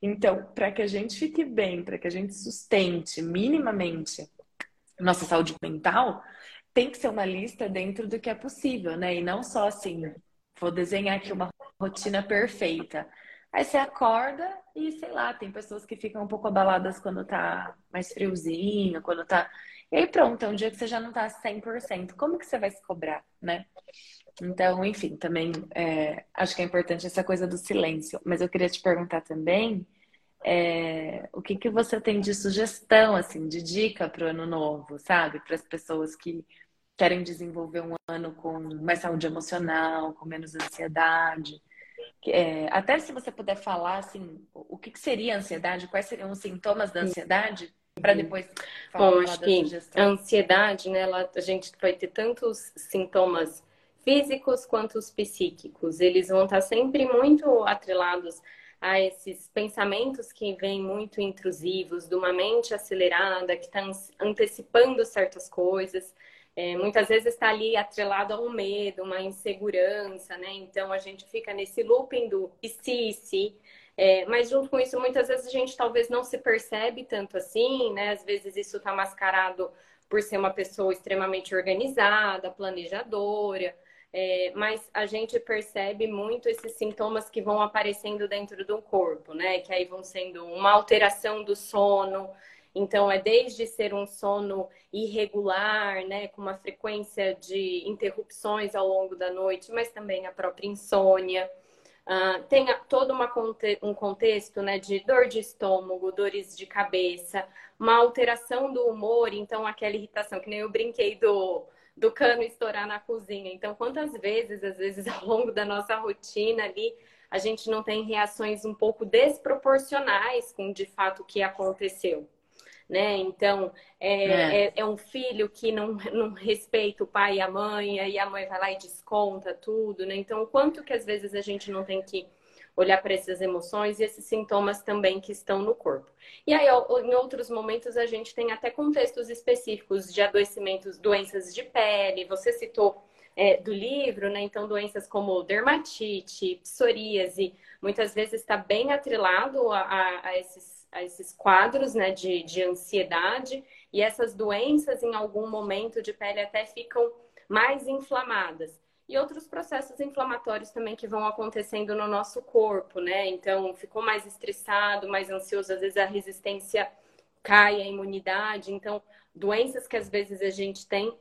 Então, para que a gente fique bem, para que a gente sustente minimamente nossa saúde mental, tem que ser uma lista dentro do que é possível, né? E não só assim, vou desenhar aqui uma rotina perfeita. Aí você acorda e, sei lá, tem pessoas que ficam um pouco abaladas quando tá mais friozinho, quando tá. E aí pronto, é um dia que você já não tá 100%. Como que você vai se cobrar, né? Então, enfim, também é, acho que é importante essa coisa do silêncio. Mas eu queria te perguntar também é, o que, que você tem de sugestão, assim, de dica para o ano novo, sabe? Para as pessoas que querem desenvolver um ano com mais saúde emocional, com menos ansiedade. É, até se você puder falar, assim, o que, que seria ansiedade, quais seriam os sintomas da ansiedade, para depois falar Bom, acho que a ansiedade, né, ela, a gente vai ter tantos sintomas físicos quanto os psíquicos. Eles vão estar sempre muito atrelados a esses pensamentos que vêm muito intrusivos, de uma mente acelerada, que está antecipando certas coisas. É, muitas vezes está ali atrelado a um medo, uma insegurança, né? Então a gente fica nesse looping do e se, e se. É, mas junto com isso, muitas vezes a gente talvez não se percebe tanto assim, né? Às vezes isso está mascarado por ser uma pessoa extremamente organizada, planejadora, é, mas a gente percebe muito esses sintomas que vão aparecendo dentro do corpo, né? Que aí vão sendo uma alteração do sono. Então, é desde ser um sono irregular, né, com uma frequência de interrupções ao longo da noite, mas também a própria insônia. Uh, tem todo uma, um contexto né, de dor de estômago, dores de cabeça, uma alteração do humor, então aquela irritação, que nem eu brinquei do, do cano estourar na cozinha. Então, quantas vezes, às vezes, ao longo da nossa rotina ali, a gente não tem reações um pouco desproporcionais com de fato o que aconteceu né? Então, é, é. é, é um filho que não, não respeita o pai e a mãe, e a mãe vai lá e desconta tudo, né? Então, o quanto que às vezes a gente não tem que olhar para essas emoções e esses sintomas também que estão no corpo. E aí, em outros momentos, a gente tem até contextos específicos de adoecimentos, doenças de pele. Você citou é, do livro, né? Então, doenças como dermatite, psoríase, muitas vezes está bem atrelado a, a, a esses a esses quadros né, de, de ansiedade e essas doenças em algum momento de pele até ficam mais inflamadas. E outros processos inflamatórios também que vão acontecendo no nosso corpo, né? Então, ficou mais estressado, mais ansioso, às vezes a resistência cai, a imunidade. Então, doenças que às vezes a gente tem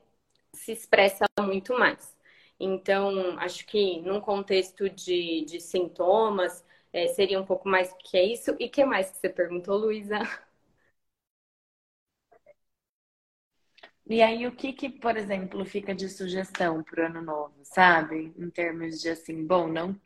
se expressa muito mais. Então, acho que num contexto de, de sintomas, é, seria um pouco mais que é isso. E que mais que você perguntou, Luísa? E aí, o que que, por exemplo, fica de sugestão para o ano novo, sabe? Em termos de assim, bom, não.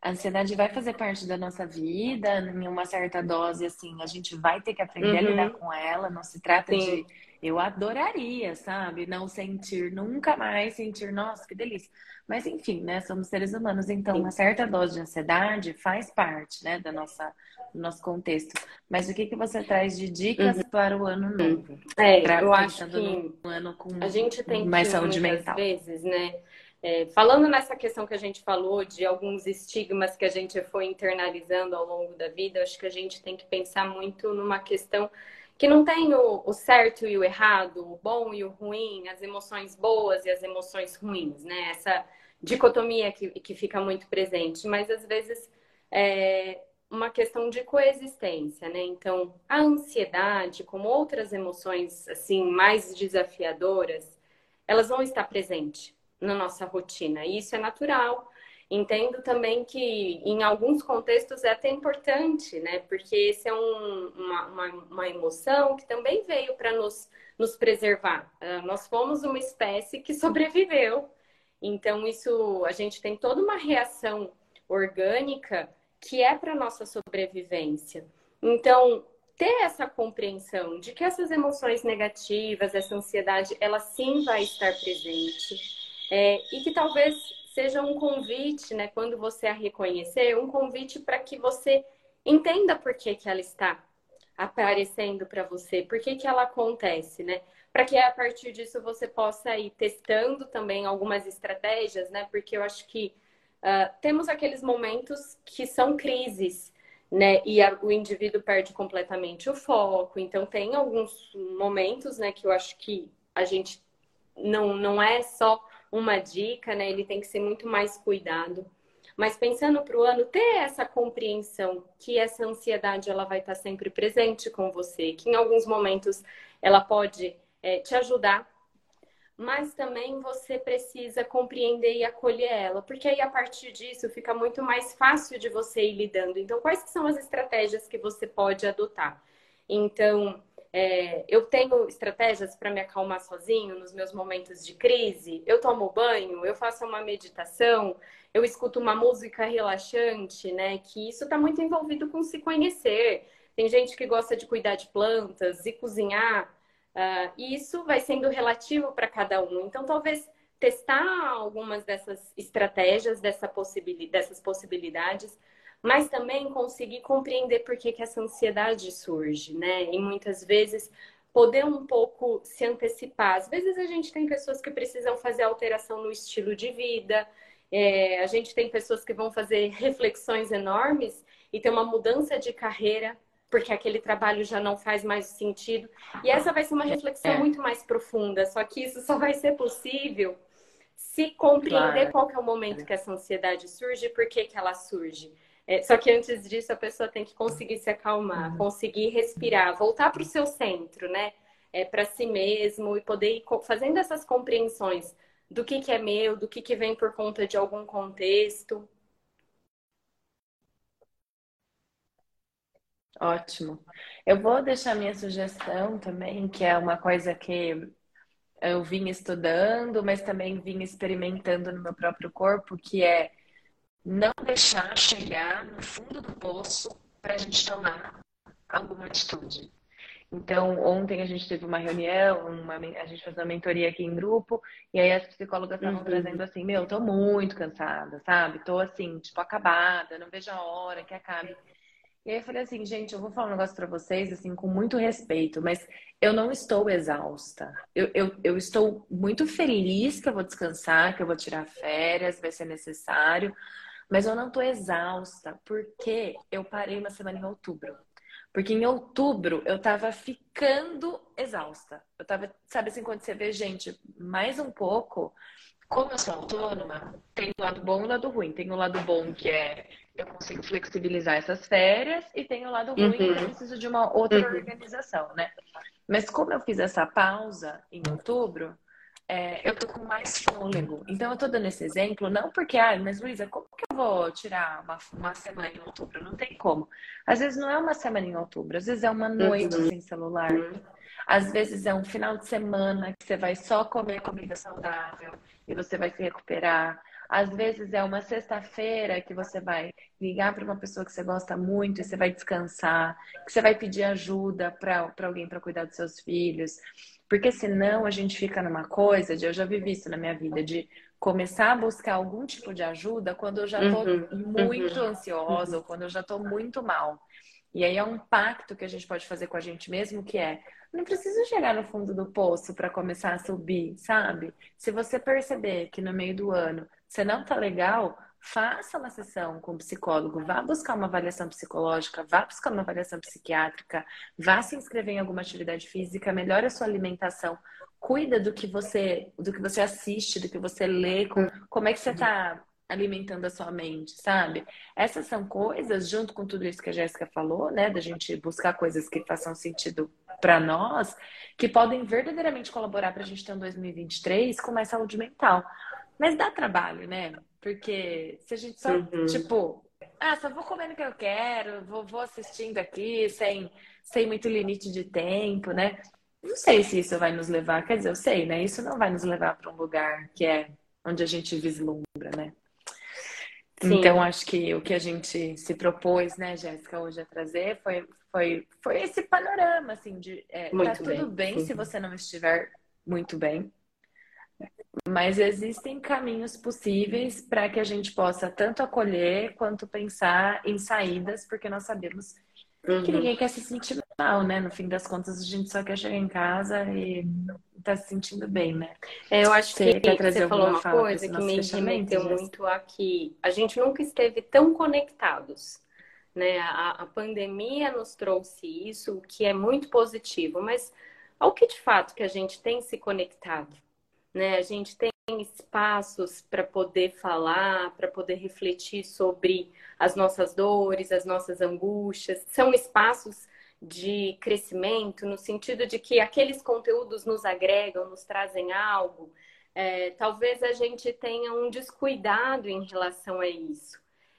A ansiedade vai fazer parte da nossa vida, em uma certa dose, assim, a gente vai ter que aprender uhum. a lidar com ela, não se trata Sim. de. Eu adoraria, sabe? Não sentir, nunca mais sentir, nossa, que delícia. Mas enfim, né? Somos seres humanos, então Sim. uma certa dose de ansiedade faz parte, né, da nossa do nosso contexto. Mas o que que você traz de dicas uhum. para o ano novo? É, pra, eu acho que um ano com a gente tem mais que, saúde mental. vezes, né? É, falando nessa questão que a gente falou de alguns estigmas que a gente foi internalizando ao longo da vida, acho que a gente tem que pensar muito numa questão que não tem o, o, certo e o errado, o bom e o ruim, as emoções boas e as emoções ruins, né? Essa dicotomia que, que fica muito presente, mas às vezes é uma questão de coexistência, né? Então, a ansiedade, como outras emoções assim mais desafiadoras, elas vão estar presentes na nossa rotina. E isso é natural. Entendo também que em alguns contextos é até importante, né? Porque esse é um, uma, uma, uma, emoção que também veio para nos, nos preservar. Uh, nós fomos uma espécie que sobreviveu então, isso a gente tem toda uma reação orgânica que é para nossa sobrevivência. Então, ter essa compreensão de que essas emoções negativas, essa ansiedade, ela sim vai estar presente é, e que talvez seja um convite, né, quando você a reconhecer, um convite para que você entenda por que, que ela está aparecendo para você, por que, que ela acontece, né? para que a partir disso você possa ir testando também algumas estratégias, né? Porque eu acho que uh, temos aqueles momentos que são crises, né? E a, o indivíduo perde completamente o foco. Então tem alguns momentos, né? Que eu acho que a gente não, não é só uma dica, né? Ele tem que ser muito mais cuidado. Mas pensando para o ano, ter essa compreensão que essa ansiedade ela vai estar sempre presente com você, que em alguns momentos ela pode é, te ajudar, mas também você precisa compreender e acolher ela, porque aí a partir disso fica muito mais fácil de você ir lidando. Então, quais são as estratégias que você pode adotar? Então, é, eu tenho estratégias para me acalmar sozinho nos meus momentos de crise. Eu tomo banho, eu faço uma meditação, eu escuto uma música relaxante, né? Que isso está muito envolvido com se conhecer. Tem gente que gosta de cuidar de plantas e cozinhar. Uh, e isso vai sendo relativo para cada um. Então, talvez testar algumas dessas estratégias, dessa possibilidade, dessas possibilidades, mas também conseguir compreender por que, que essa ansiedade surge, né? E muitas vezes poder um pouco se antecipar. Às vezes a gente tem pessoas que precisam fazer alteração no estilo de vida, É, a gente tem pessoas que vão fazer reflexões enormes e ter uma mudança de carreira porque aquele trabalho já não faz mais sentido. E essa vai ser uma reflexão é. muito mais profunda, só que isso só vai ser possível se compreender claro. qual é o momento que essa ansiedade surge e por que, que ela surge. É, só que antes disso, a pessoa tem que conseguir se acalmar, uhum. conseguir respirar, voltar para o seu centro, né? É, para si mesmo e poder ir fazendo essas compreensões do que, que é meu, do que, que vem por conta de algum contexto. Ótimo. Eu vou deixar minha sugestão também, que é uma coisa que eu vim estudando, mas também vim experimentando no meu próprio corpo, que é não deixar chegar no fundo do poço para a gente tomar alguma atitude. Então, ontem a gente teve uma reunião, uma, a gente fez uma mentoria aqui em grupo, e aí as psicólogas estavam uhum. trazendo assim, meu, tô muito cansada, sabe? Tô assim, tipo, acabada, não vejo a hora que acabe. E aí eu falei assim, gente, eu vou falar um negócio para vocês, assim, com muito respeito, mas eu não estou exausta. Eu, eu, eu estou muito feliz que eu vou descansar, que eu vou tirar férias, vai ser necessário, mas eu não estou exausta, porque eu parei uma semana em outubro. Porque em outubro eu tava ficando exausta. Eu tava, sabe assim, quando você vê, gente, mais um pouco, como eu sou autônoma, tem o lado bom e o lado ruim. Tem o lado bom que é eu consigo flexibilizar essas férias e tem o lado ruim uhum. que eu preciso de uma outra uhum. organização, né? Mas como eu fiz essa pausa em outubro, é, eu tô com mais fôlego. Então, eu tô dando esse exemplo, não porque, ah, mas Luísa, como que eu vou tirar uma, uma semana em outubro? Não tem como. Às vezes não é uma semana em outubro, às vezes é uma noite uhum. sem celular. Às vezes é um final de semana que você vai só comer comida saudável e você vai se recuperar. Às vezes é uma sexta-feira que você vai ligar para uma pessoa que você gosta muito e você vai descansar, que você vai pedir ajuda para alguém para cuidar dos seus filhos. Porque senão a gente fica numa coisa de, eu já vivi isso na minha vida, de começar a buscar algum tipo de ajuda quando eu já estou uhum, muito uhum, ansiosa uhum. ou quando eu já estou muito mal. E aí é um pacto que a gente pode fazer com a gente mesmo, que é não precisa chegar no fundo do poço para começar a subir, sabe? Se você perceber que no meio do ano você não tá legal, faça uma sessão com o psicólogo, vá buscar uma avaliação psicológica, vá buscar uma avaliação psiquiátrica, vá se inscrever em alguma atividade física, melhore a sua alimentação, cuida do que você, do que você assiste, do que você lê, com, como é que você está alimentando a sua mente, sabe? Essas são coisas, junto com tudo isso que a Jéssica falou, né, da gente buscar coisas que façam sentido para nós, que podem verdadeiramente colaborar para a gente ter um 2023 com mais saúde mental. Mas dá trabalho, né? Porque se a gente só, uhum. tipo, ah, só vou comendo o que eu quero, vou, vou assistindo aqui, sem, sem muito limite de tempo, né? Não sei se isso vai nos levar, quer dizer, eu sei, né? Isso não vai nos levar para um lugar que é onde a gente vislumbra, né? Sim. Então, acho que o que a gente se propôs, né, Jéssica, hoje a trazer foi, foi, foi esse panorama, assim, de é, tá tudo bem, bem se você não estiver muito bem, mas existem caminhos possíveis para que a gente possa tanto acolher quanto pensar em saídas, porque nós sabemos uhum. que ninguém quer se sentir mal, né? No fim das contas, a gente só quer chegar em casa e tá se sentindo bem, né? É, eu acho você que você falou uma coisa que me remeteu muito a que a gente nunca esteve tão conectados. Né? A, a pandemia nos trouxe isso, o que é muito positivo, mas ao que de fato que a gente tem se conectado? Né? A gente tem espaços para poder falar, para poder refletir sobre as nossas dores, as nossas angústias. São espaços de crescimento, no sentido de que aqueles conteúdos nos agregam, nos trazem algo. É, talvez a gente tenha um descuidado em relação a isso.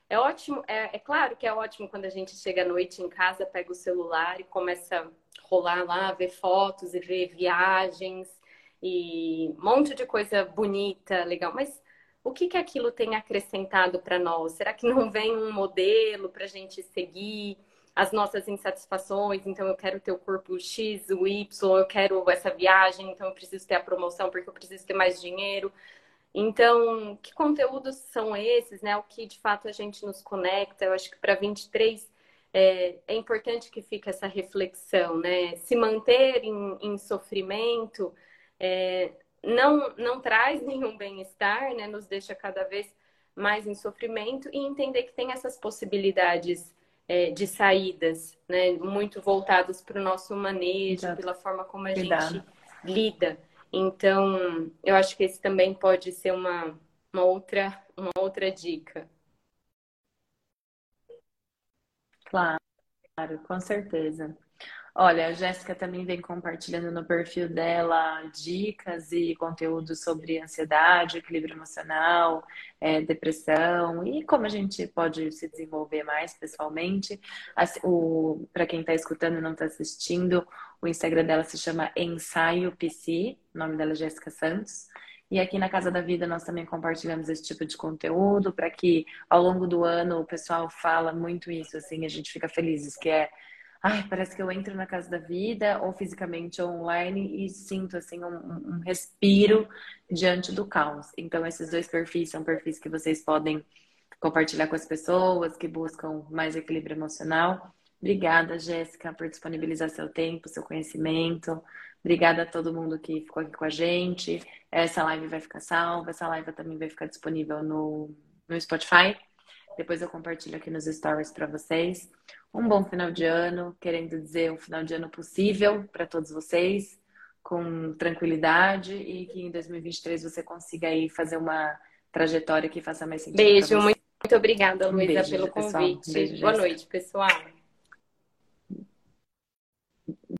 É ótimo, é, é, claro que é ótimo quando a gente chega à noite em casa, pega o celular e começa a rolar lá, ver fotos e ver viagens e um monte de coisa bonita, legal, mas o que, que aquilo tem acrescentado para nós? Será que não vem um modelo para a gente seguir as nossas insatisfações? Então, eu quero ter o corpo X, o Y, eu quero essa viagem, então eu preciso ter a promoção porque eu preciso ter mais dinheiro. Então, que conteúdos são esses, né? O que de fato a gente nos conecta? Eu acho que para 23 é, é importante que fique essa reflexão, né? Se manter em, em sofrimento é, não, não traz nenhum bem-estar, né? Nos deixa cada vez mais em sofrimento e entender que tem essas possibilidades é, de saídas, né? Muito voltadas para o nosso manejo, Exato. pela forma como a Cuidado. gente lida. Então, eu acho que esse também pode ser uma, uma, outra, uma outra dica. Claro, com certeza. Olha, a Jéssica também vem compartilhando no perfil dela dicas e conteúdo sobre ansiedade, equilíbrio emocional, é, depressão e como a gente pode se desenvolver mais pessoalmente. Para quem está escutando e não está assistindo, o Instagram dela se chama Ensaio PC, o nome dela é Jéssica Santos. E aqui na Casa da Vida nós também compartilhamos esse tipo de conteúdo para que ao longo do ano o pessoal fala muito isso, assim, a gente fica felizes, que é ai, parece que eu entro na casa da vida, ou fisicamente ou online, e sinto assim um, um, respiro diante do caos. Então, esses dois perfis são perfis que vocês podem compartilhar com as pessoas que buscam mais equilíbrio emocional. Obrigada, Jéssica, por disponibilizar seu tempo, seu conhecimento. Obrigada a todo mundo que ficou aqui com a gente. Essa live vai ficar salva, essa live também vai ficar disponível no, no Spotify. Depois eu compartilho aqui nos stories para vocês. Um bom final de ano, querendo dizer um final de ano possível para todos vocês, com tranquilidade e que em 2023 você consiga aí fazer uma trajetória que faça mais sentido. Beijo, muito, muito obrigada, Luísa, um pelo convite. Um beijo, Boa noite, pessoal.